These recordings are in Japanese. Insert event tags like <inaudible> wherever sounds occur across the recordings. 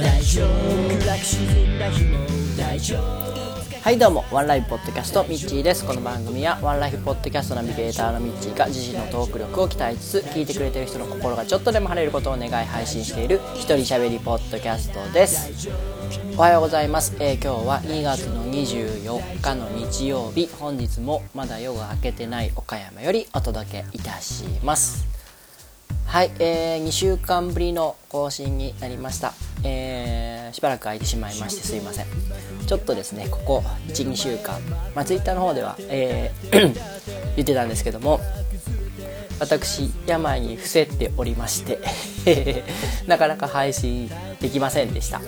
大丈夫。楽しんだ日も大丈夫はいどうも。ワンライフポッドキャストミッチーです。この番組はワンライフポッドキャストナビゲーターのミッチーが自身のトーク力を鍛えつつ聞いてくれてる人の心がちょっとでも晴れることを願い配信している一人喋りポッドキャストです。おはようございます、えー、今日は2月の24日の日曜日。本日もまだ夜が明けてない岡山よりお届けいたします。はい、えー、2週間ぶりの更新になりました、えー、しばらく空いてしまいましてすいません。ちょっとですねここ12週間、まあ、Twitter の方では、えー <coughs> 言ってたんですけども私病に伏せておりまして <laughs> なかなか配信できませんでした。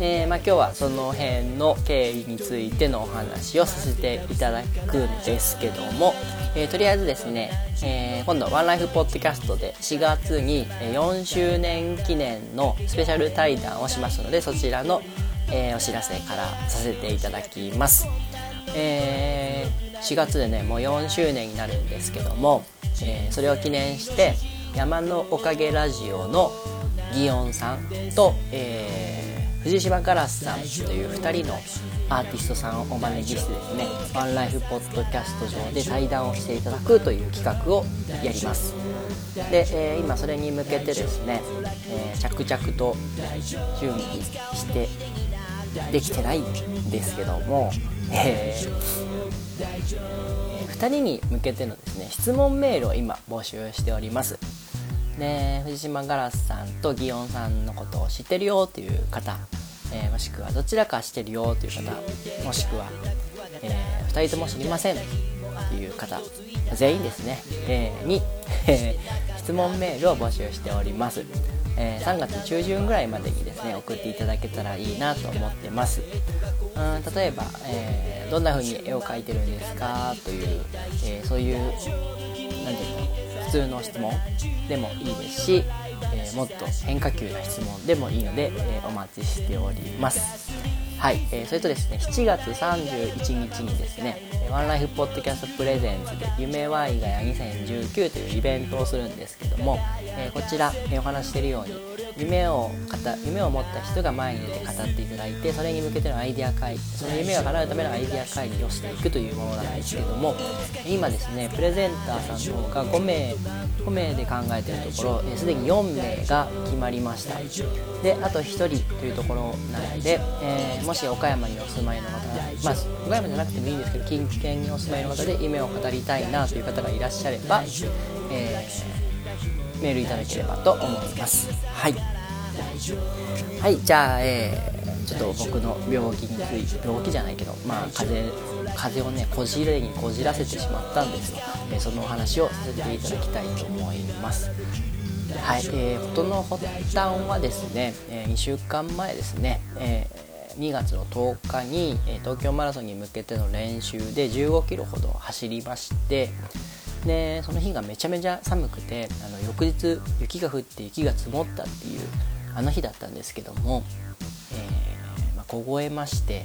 えー、まあ、今日はその辺の経緯についてのお話をさせていただくんですけども、えー、とりあえずですね、えー、今度ワンライフポッドキャストで4月に4周年記念のスペシャル対談をしますのでそちらの、えお知らせからさせていただきます、え4月でねもう4周年になるんですけども、えそれを記念して山のおかげラジオの祇園さんと、え藤島ガラスさんという2人のアーティストさんをお招きしてですねワンライフポッドキャスト上で対談をしていただくという企画をやります。で、えー、今それに向けてですね、えー、着々と準備してできてないんですけども、えー、2人に向けてのですね質問メールを今募集しております。で藤島ガラスさんと祇園さんのことを知ってるよっていう方、えー、もしくはどちらか知ってるよっていう方もしくは、えー、2人とも知りませんっていう方全員ですね、えー、に、質問メールを募集しております、え3月中旬ぐらいまでにですね送っていただけたらいいなと思ってます。うん例えば、えどんな風に絵を描いてるんですかという、えそういう何て言うの普通の質問でもいいですし、えー、もっと変化球な質問でもいいので、えー、お待ちしております。はい、えー、それとですね7月31日にですねワンライフポッドキャストプレゼンツで夢ワイガヤ2019というイベントをするんですけども、えこちら、えお話しているように夢を夢を持った人が前に出て語っていただいてそれに向けてのアイデア会議その夢が叶うためのアイデア会議をしていくというものなんですけども今ですねプレゼンターさんの方が5名5名で考えてるところすでに4名が決まりました。であと1人というところなので、えー、もし岡山にお住まいの方まあ岡山じゃなくてもいいんですけど近県にお住まいの方で夢を語りたいなという方がいらっしゃれば、えー、メールいただければと思います。はい。はいじゃあ、えー、ちょっと僕の病気について病気じゃないけどまあ風邪風邪をねこじれにこじらせてしまったんですよ、えー、そのお話をさせていただきたいと思います。はい、えー、事の発端はですね、えー、2週間前ですね、えー、2月の10日に、え東京マラソンに向けての練習で15キロほど走りましてでその日がめちゃめちゃ寒くてあの翌日雪が降って雪が積もったっていうあの日だったんですけども、えーまあ、凍えまして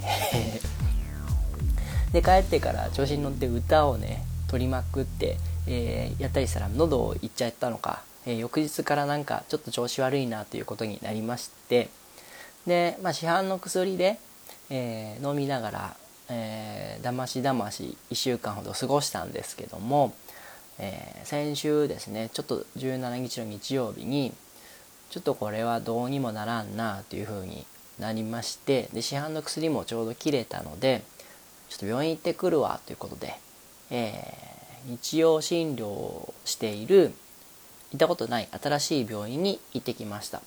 <laughs> で帰ってから調子に乗って歌をね取りまくって、えー、やったりしたら喉をいっちゃったのか、えー、翌日からなんかちょっと調子悪いなということになりましてで、まあ、市販の薬で、え、飲みながら、えー、だましだまし1週間ほど過ごしたんですけども、えー、先週ですねちょっと17日の日曜日にちょっとこれはどうにもならんなというふうになりましてで市販の薬もちょうど切れたのでちょっと病院行ってくるわということで、えー、日曜診療をしている行ったことない新しい病院に行ってきました。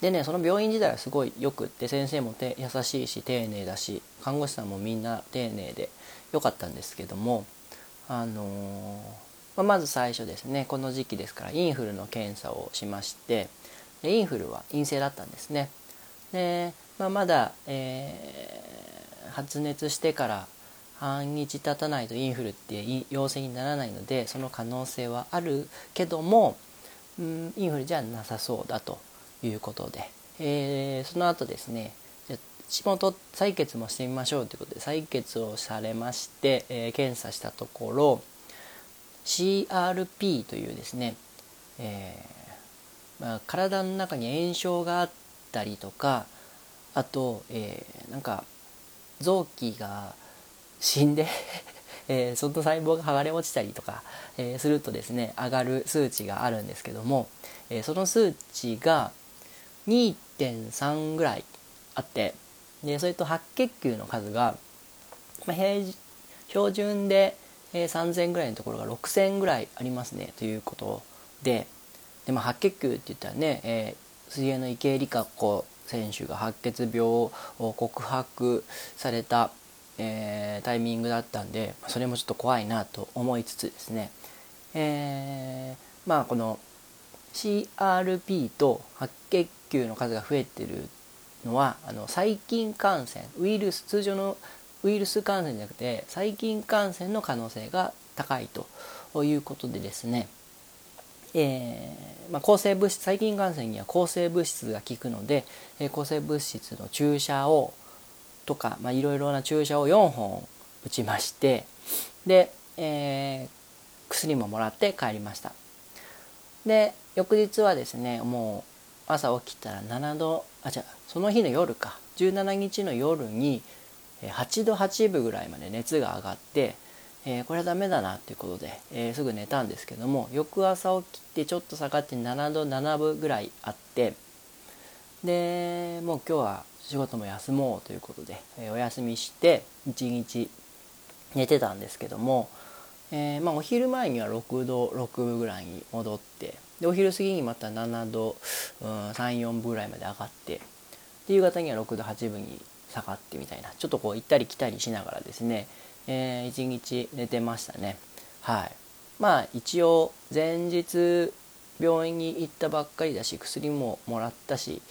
でねその病院自体はすごいよくって先生もて優しいし丁寧だし看護師さんもみんな丁寧でよかったんですけどもあの、まあ、まず最初ですねこの時期ですからインフルの検査をしましてでインフルは陰性だったんですね。で、まあ、まだ、えー発熱してから半日経たないとインフルって陽性にならないのでその可能性はあるけども、うん、インフルじゃなさそうだということで、えー、その後ですね血もと採血もしてみましょうということで採血をされまして、えー、検査したところ CRP というですね、えーまあ、体の中に炎症があったりとかあと、えー、なんか臓器が死んで <laughs> えー、その細胞が剥がれ落ちたりとか、えー、するとですね上がる数値があるんですけども、えー、その数値が2.3ぐらいあってでそれと白血球の数が、まあ、平標準で、えー、3000ぐらいのところが6000ぐらいありますねということで。で、まあ、白血球って言ったらね、えー、水泳の池江璃花子選手が白血病を告白された、えー、タイミングだったんでそれもちょっと怖いなと思いつつですね、えー、まあこの CRP と白血球の数が増えてるのはあの細菌感染ウイルス通常のウイルス感染じゃなくて細菌感染の可能性が高いということでですね。えー、まあ、抗生物質細菌感染には抗生物質が効くので、えー、抗生物質の注射をとか、いろいろな注射を4本打ちましてで、えー、薬ももらって帰りました。で翌日はですねもう朝起きたら7度あじゃその日の夜か。17日の夜に8度8分ぐらいまで熱が上がってえー、これはダメだなっていうことで、えー、すぐ寝たんですけども翌朝起きてちょっと下がって7度7分ぐらいあってでもう今日は仕事も休もうということで、えー、お休みして一日寝てたんですけども、えまあ、お昼前には6度6分ぐらいに戻ってでお昼過ぎにまた7度、うん、34分ぐらいまで上がってで夕方には6度8分に下がってみたいなちょっとこう行ったり来たりしながらですねえー、1日寝てましたね。はい。まあ一応前日病院に行ったばっかりだし薬ももらったし、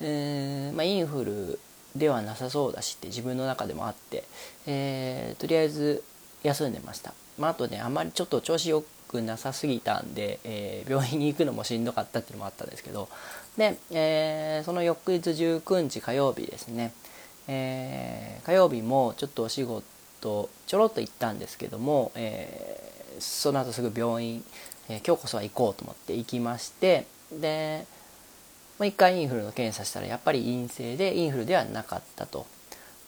えー、まあ、インフルではなさそうだしって自分の中でもあって、えー、とりあえず休んでました、まあ、あとねあまりちょっと調子よくなさすぎたんで、えー、病院に行くのもしんどかったっていうのもあったんですけどで、えその翌日19日火曜日ですね、え火曜日もちょっとお仕事ちょろっと行ったんですけども、え、その後すぐ病院、え、今日こそは行こうと思って行きましてで、まあ、1回インフルの検査したらやっぱり陰性でインフルではなかったと。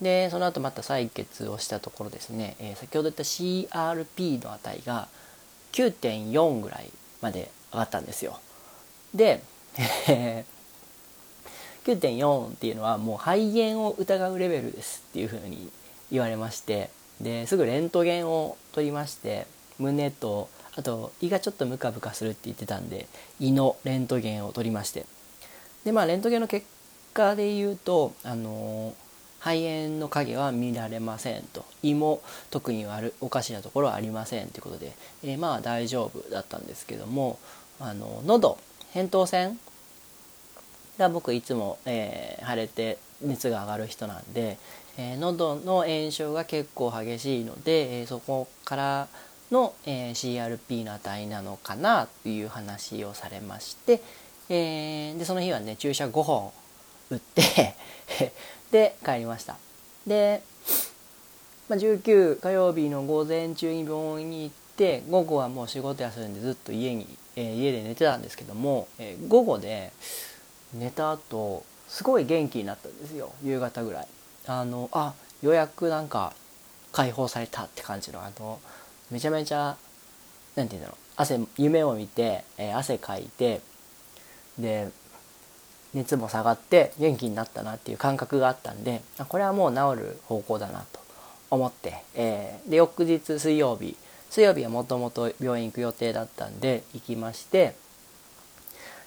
でその後また採血をしたところですね、えー、先ほど言った CRP の値が9.4ぐらいまで上がったんですよ。で、<laughs> 9.4っていうのはもう肺炎を疑うレベルですっていうふうに言われましてですぐレントゲンを取りまして胸とあと胃がちょっとムカムカするって言ってたんで胃のレントゲンを取りましてでまあレントゲンの結果で言うとあの肺炎の影は見られませんと。胃も特に悪おかしなところはありませんということで、えー、まあ大丈夫だったんですけどもあの喉扁桃腺が僕いつも、えー、腫れて熱が上がる人なんで、えー、喉の炎症が結構激しいので、えー、そこからの、え、CRP の値なのかなという話をされまして、え、でその日はね注射5本打ってで帰りました。で、まあ、19火曜日の午前中に病院に行って午後はもう仕事休んでずっと家に、えー、家で寝てたんですけども、えー、午後で寝た後すごい元気になったんですよ。夕方ぐらい。あのあようやくなんか解放されたって感じのあのめちゃめちゃ何て言うんだろう。汗夢を見て、えー、汗かいてで熱も下がって元気になったなっていう感覚があったんでこれはもう治る方向だなと思って、えー、で翌日水曜日水曜日はもともと病院行く予定だったんで行きまして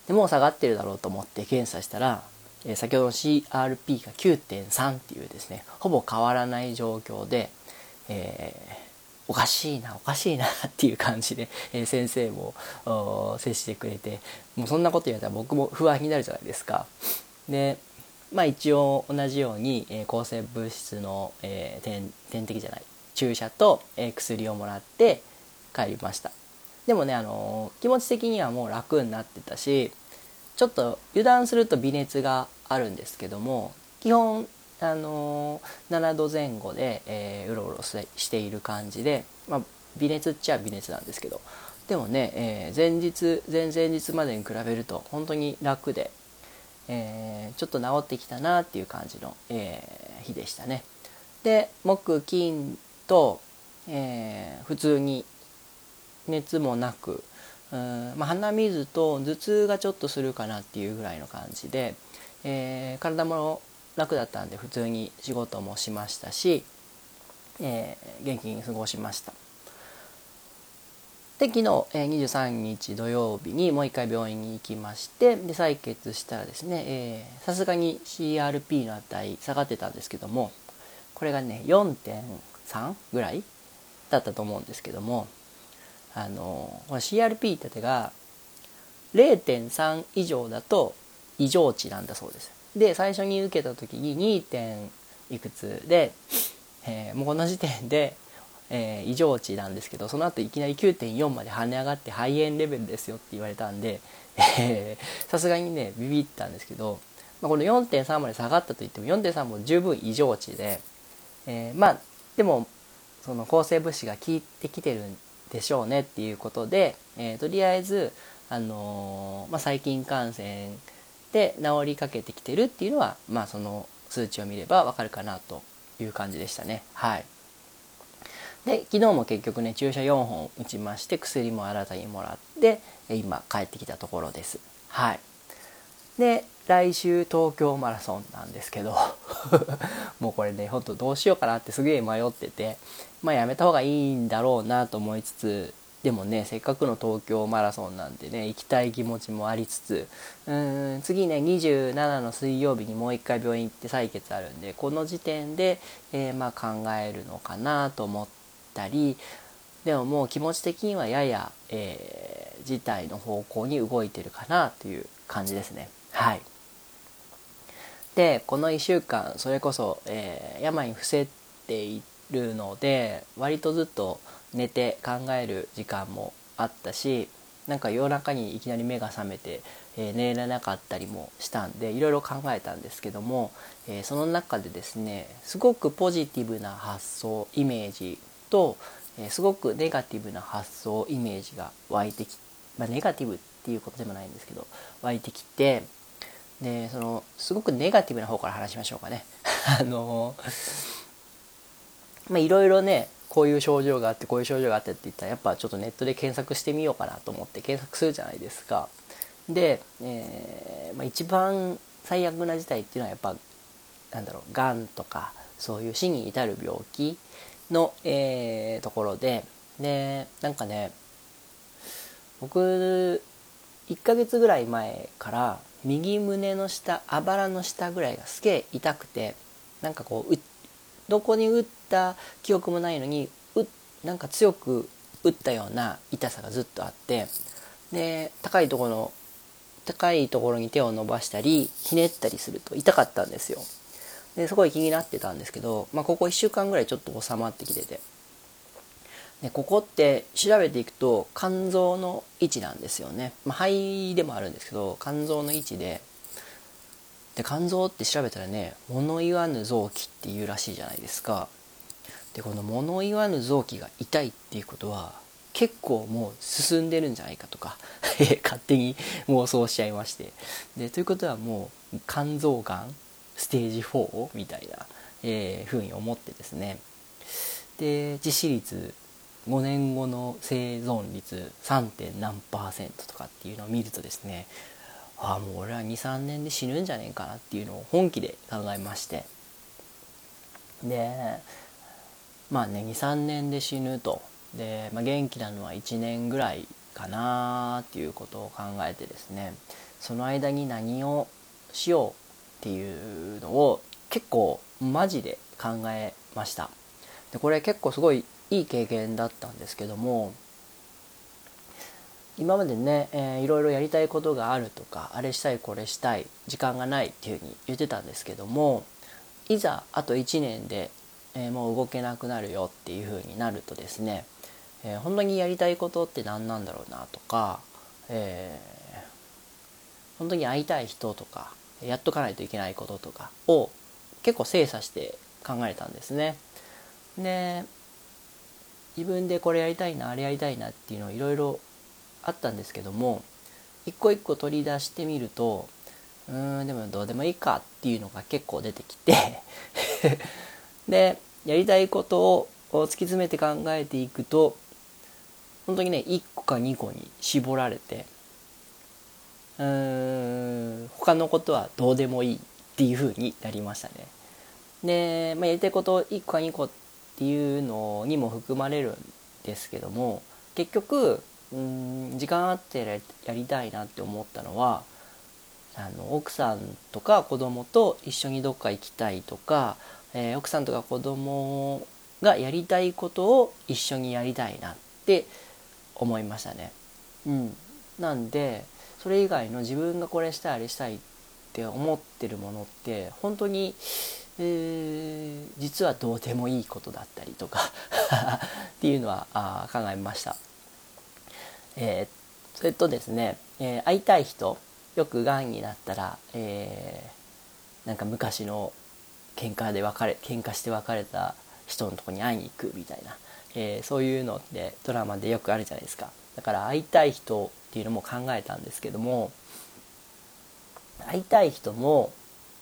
でもう下がってるだろうと思って検査したら、えー、先ほどの CRP が9.3っていうですねほぼ変わらない状況で、えー、おかしいなおかしいなっていう感じで、え、先生も接してくれてもうそんなこと言われたら僕も不安になるじゃないですか。でまあ一応同じように、え、抗生物質の、えー、点点滴じゃない注射と、え、薬をもらって帰りましたでもね、あの気持ち的にはもう楽になってたしちょっと油断すると微熱があるんですけども基本あの7度前後で、えー、うろうろしている感じで、まあ、微熱っちゃ微熱なんですけどでもね、えー、前日前々日までに比べると本当に楽で、えー、ちょっと治ってきたなっていう感じの、え、日でしたね。で木金と、え、普通に熱もなくうんまあ、鼻水と頭痛がちょっとするかなっていうぐらいの感じで、えー、体も楽だったんで普通に仕事もしましたし、えー、元気に過ごしましたで昨日、えー、23日土曜日にもう一回病院に行きましてで採血したらですねさすがに CRP の値下がってたんですけどもこれがね4.3ぐらいだったと思うんですけどもあの CRP って手が0.3以上だと異常値なんだそうです。で最初に受けた時に 2. 点いくつで、えー、もうこの時点で、えー、異常値なんですけどその後いきなり9.4まで跳ね上がって肺炎レベルですよって言われたんでさすがにねビビったんですけど、まあ、この4.3まで下がったといっても4.3も十分異常値で、えー、まあでもその抗生物質が効いてきてるんでしょうねっていうことで、えー、とりあえず、あのー、まあ、細菌感染で治りかけてきてるっていうのは、まあ、その数値を見ればわかるかなという感じでしたね。はい、で昨日も結局ね注射4本打ちまして薬も新たにもらって今帰ってきたところです。はい、で来週東京マラソンなんですけど <laughs> もうこれねほんとどうしようかなってすげえ迷っててまあやめた方がいいんだろうなと思いつつでもねせっかくの東京マラソンなんでね行きたい気持ちもありつつうん次ね27の水曜日にもう一回病院行って採血あるんでこの時点で、えー、まあ考えるのかなと思ったりでももう気持ち的にはやや、えー、事態の方向に動いてるかなという感じですね。はいでこの1週間それこそ、えー、病に伏せているので割とずっと寝て考える時間もあったしなんか夜中にいきなり目が覚めて、えー、寝れなかったりもしたんでいろいろ考えたんですけども、えー、その中でですねすごくポジティブな発想イメージと、えー、すごくネガティブな発想イメージが湧いてきまあ、ネガティブっていうことでもないんですけど湧いてきてでそのすごくネガティブな方から話しましょうかね。<laughs> あのまあいろいろねこういう症状があってこういう症状があってって言ったらやっぱちょっとネットで検索してみようかなと思って検索するじゃないですか。で、えー、まあ、一番最悪な事態っていうのはやっぱなんだろうがんとかそういう死に至る病気の、えー、ところで。でなんかね僕1ヶ月ぐらい前から右胸の下あばらの下ぐらいがすげえ痛くてなんかこうどこに打ってた記憶もないのにうなんか強く打ったような痛さがずっとあってで高いところの高いところに手を伸ばしたりひねったりすると痛かったんですよ。ですごい気になってたんですけど、まあ、ここ1週間ぐらいちょっと収まってきてて。でここって調べていくと肝臓の位置なんですよね、まあ、肺でもあるんですけど肝臓の位置でで肝臓って調べたらね物言わぬ臓器っていうらしいじゃないですか。でこの物言わぬ臓器が痛いっていうことは結構もう進んでるんじゃないかとか <laughs> 勝手に妄想しちゃいましてでということはもう肝臓がんステージ4みたいな、えー、ふうに思ってですねで致死率5年後の生存率 3. 点何パーセントとかっていうのを見るとですねああもう俺は23年で死ぬんじゃねえかなっていうのを本気で考えましてでまあね23年で死ぬと。で、まあ、元気なのは1年ぐらいかなっていうことを考えてですね。その間に何をしようっていうのを結構マジで考えました。でこれ結構すごいいい経験だったんですけども今までね、えー、いろいろやりたいことがあるとかあれしたいこれしたい時間がないっていうふうに言ってたんですけどもいざあと1年で、えー、もう動けなくなるよっていうふうになるとですね、えー、本当にやりたいことって何なんだろうなとか、えー、本当に会いたい人とかやっとかないといけないこととかを結構精査して考えたんですね。で自分でこれやりたいなあれやりたいなっていうのいろいろあったんですけども一個一個取り出してみるとうーんでもどうでもいいかっていうのが結構出てきてでやりたいことを突き詰めて考えていくと本当にね1個か2個に絞られてうーん他のことはどうでもいいっていう風になりましたね。で、まあ、やりたいこと1個か2個っていうのにも含まれるんですけども結局うん時間あってやりたいなって思ったのはあの奥さんとか子供と一緒にどっか行きたいとか、えー、奥さんとか子供がやりたいことを一緒にやりたいなって思いましたね。うん、なんでそれ以外の自分がこれしたいあれしたいって思ってるものって本当に、えー、実はどうでもいいことだったりとか <laughs> っていうのはあ考えました。えー、それとですね、えー、会いたい人よくがんになったら、えー、なんか昔の喧嘩で別れ喧嘩して別れた人のとこに会いに行くみたいな、えー、そういうのってドラマでよくあるじゃないですか。だから会いたい人っていうのも考えたんですけども会いたい人も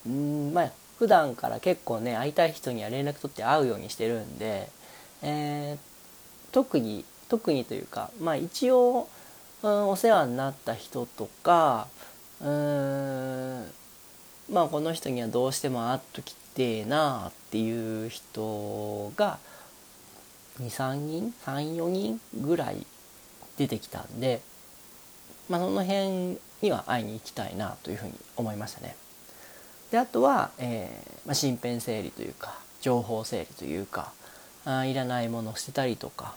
うんまあ普段から結構ね会いたい人には連絡取って会うようにしてるんで、えー、特に特にというかまあ一応、うん、お世話になった人とかうんまあこの人にはどうしても会っときてえなっていう人が23人34人ぐらい出てきたんで、まあ、その辺には会いに行きたいなというふうに思いましたね。であとは、えーまあ、身辺整理というか情報整理というかあいらないものを捨てたりとか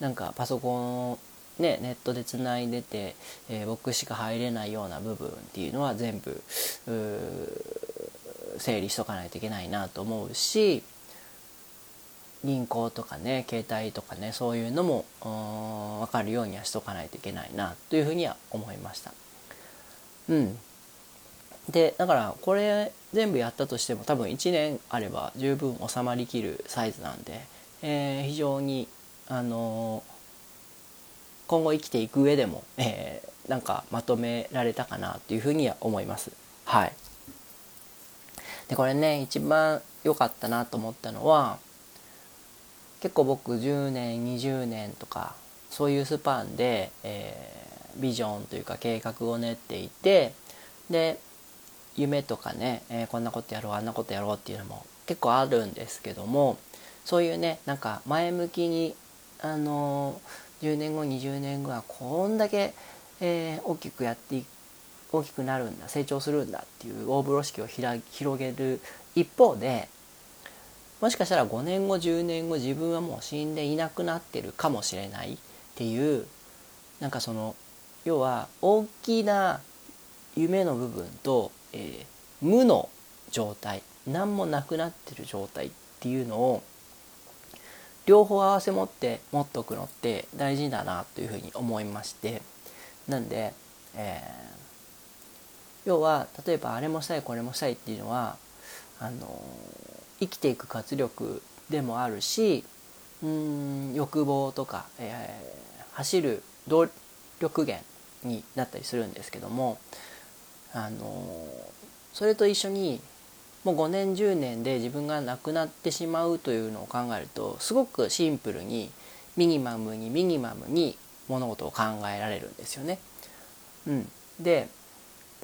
なんかパソコンね、ネットでつないでて、えー、僕しか入れないような部分っていうのは全部整理しとかないといけないなと思うし銀行とかね携帯とかねそういうのも分かるようにはしとかないといけないなというふうには思いました。うん、でだからこれ全部やったとしても多分1年あれば十分収まりきるサイズなんで、えー、非常にあのー今後生きていく上でも、えー、なんかまとめられたかなというふうには思います。はい、でこれね一番良かったなと思ったのは結構僕10年20年とかそういうスパンで、えー、ビジョンというか計画を練っていてで夢とかね、えー、こんなことやろうあんなことやろうっていうのも結構あるんですけどもそういうねなんか前向きにあのー10年後20年後はこんだけ、えー、大きくやってい大きくなるんだ成長するんだっていう大風呂敷を広げる一方でもしかしたら5年後10年後自分はもう死んでいなくなってるかもしれないっていうなんかその要は大きな夢の部分と、えー、無の状態何もなくなってる状態っていうのを両方合わせ持って持っとくのって大事だなというふうに思いましてなんで、えー、要は例えばあれもしたいこれもしたいっていうのはあの生きていく活力でもあるしうん欲望とか、えー、走る動力源になったりするんですけどもあのそれと一緒にもう5年10年で自分が亡くなってしまうというのを考えるとすごくシンプルにミニマムにミニマムに物事を考えられるんですよね。うん、で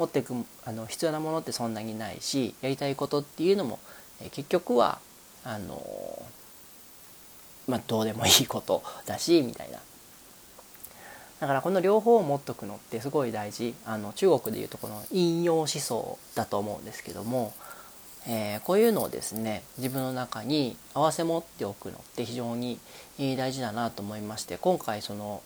持っていくあの必要なものってそんなにないしやりたいことっていうのも、え結局はあのまあどうでもいいことだしみたいな。だからこの両方を持っとくのってすごい大事あの中国でいうとこの引用思想だと思うんですけどもえー、こういうのをですね自分の中に合わせ持っておくのって非常に大事だなと思いまして今回その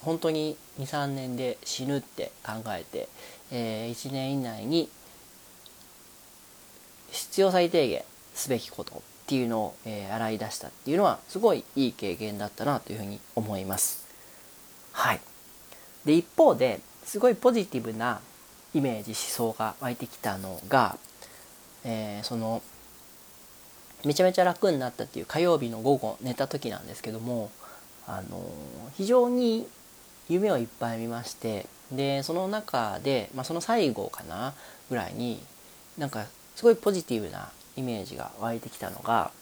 本当に23年で死ぬって考えて、えー、1年以内に必要最低限すべきことっていうのを、えー、洗い出したっていうのはすごいいい経験だったなというふうに思います。はい、で一方ですごいポジティブなイメージ思想が湧いてきたのがえー、そのめちゃめちゃ楽になったっていう火曜日の午後寝た時なんですけども、あの非常に夢をいっぱい見ましてでその中で、まあ、その最後かなぐらいになんかすごいポジティブなイメージが湧いてきたのが、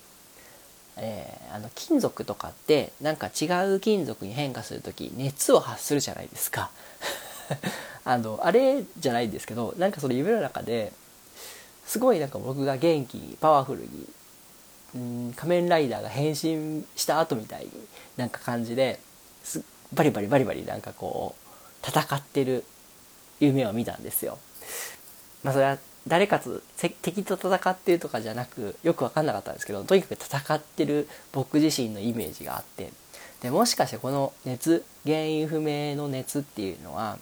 えー、あの金属とかってなんか違う金属に変化する時熱を発するじゃないですか。<laughs> あのあれじゃないんですけどなんかその夢の中ですごいなんか僕が元気にパワフルにうん仮面ライダーが変身した後みたいになんか感じですバリバリバリバリなんかこう戦ってる夢を見たんですよ。まあそれは誰かと敵と戦ってるとかじゃなくよく分かんなかったんですけどとにかく戦ってる僕自身のイメージがあってでもしかしてこの熱原因不明の熱っていうのは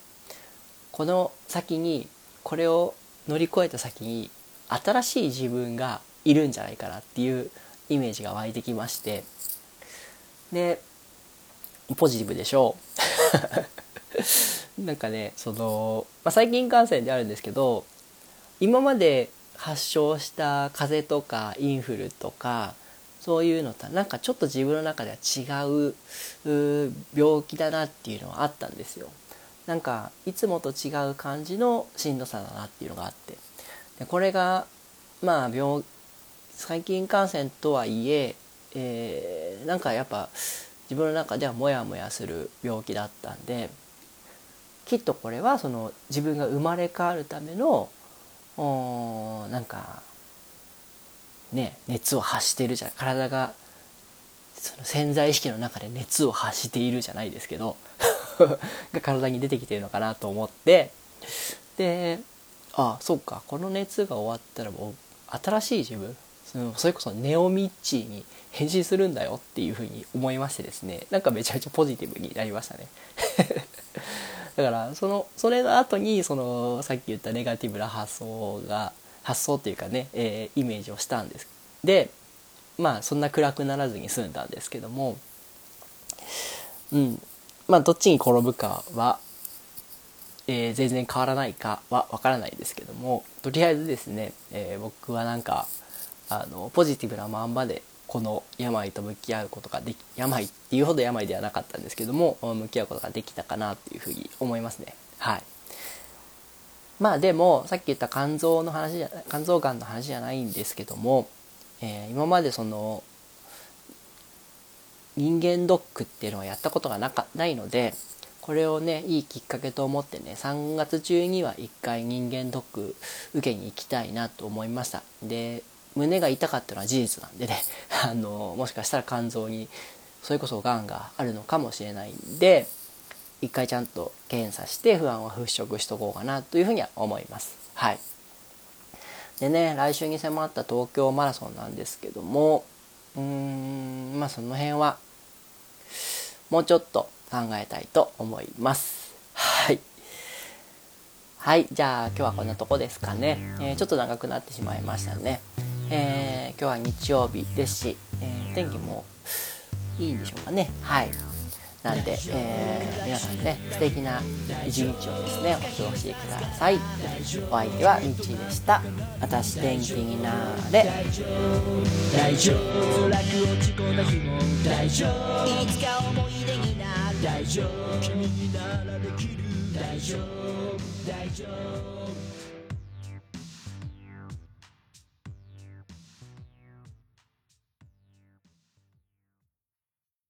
この先にこれを乗り越えた先に新しい自分がいるんじゃないかなっていうイメージが湧いてきましてでポジティブでしょう <laughs> なんかねその、まあ、最近感染であるんですけど今まで発症した風邪とかインフルとかそういうのとなんかちょっと自分の中では違う病気だなっていうのはあったんですよ。なんかいつもと違う感じのしんどさだなっていうのがあってでこれがまあ病細菌感染とはいええー、なんかやっぱ自分の中ではモヤモヤする病気だったんできっとこれはその自分が生まれ変わるためのおなんかね熱を発してるじゃん。体がその潜在意識の中で熱を発しているじゃないですけど <laughs> が体に出てきてるのかなと思って。でああそうかこの熱が終わったらもう新しい自分。それこそネオミッチーに変身するんだよっていうふうに思いましてですねなんかめちゃめちゃポジティブになりましたね。<laughs> だからそのそれの後にそのさっき言ったネガティブな発想が発想っていうかね、えー、イメージをしたんです。でまあそんな暗くならずに済んだんですけどもうん。まあどっちに転ぶかは、えー、全然変わらないかはわからないですけどもとりあえずですね、えー、僕はなんかあのポジティブなまんまでこの病と向き合うことができ病っていうほど病ではなかったんですけども向き合うことができたかなっていうふうに思いますね。はい。まあでもさっき言った肝臓の話じゃ肝臓がんの話じゃないんですけども、えー、今までその人間ドックっていうのはやったことがなかないのでこれをねいいきっかけと思ってね3月中には1回人間ドック受けに行きたいなと思いました。で胸が痛かったのは事実なんでね <laughs> あのもしかしたら肝臓にそれこそがんがあるのかもしれないんで一回ちゃんと検査して不安を払拭しとこうかなというふうには思います。はい、でね来週に迫った東京マラソンなんですけどもうーんまあその辺はもうちょっと考えたいと思います。はい。はい、じゃあ今日はこんなとこですかね。えー、ちょっと長くなってしまいましたね。えー、今日は日曜日ですし、えー、天気もいいんでしょうかね。はい。なんで、えー、皆さんね素敵な一日をですねお過ごしください。お相手はみちでした。私天気になれ。大丈夫。辛く落ち込んだ日も大丈夫。いつか思い出になる。大丈夫。君にならできる。大丈夫。大丈夫。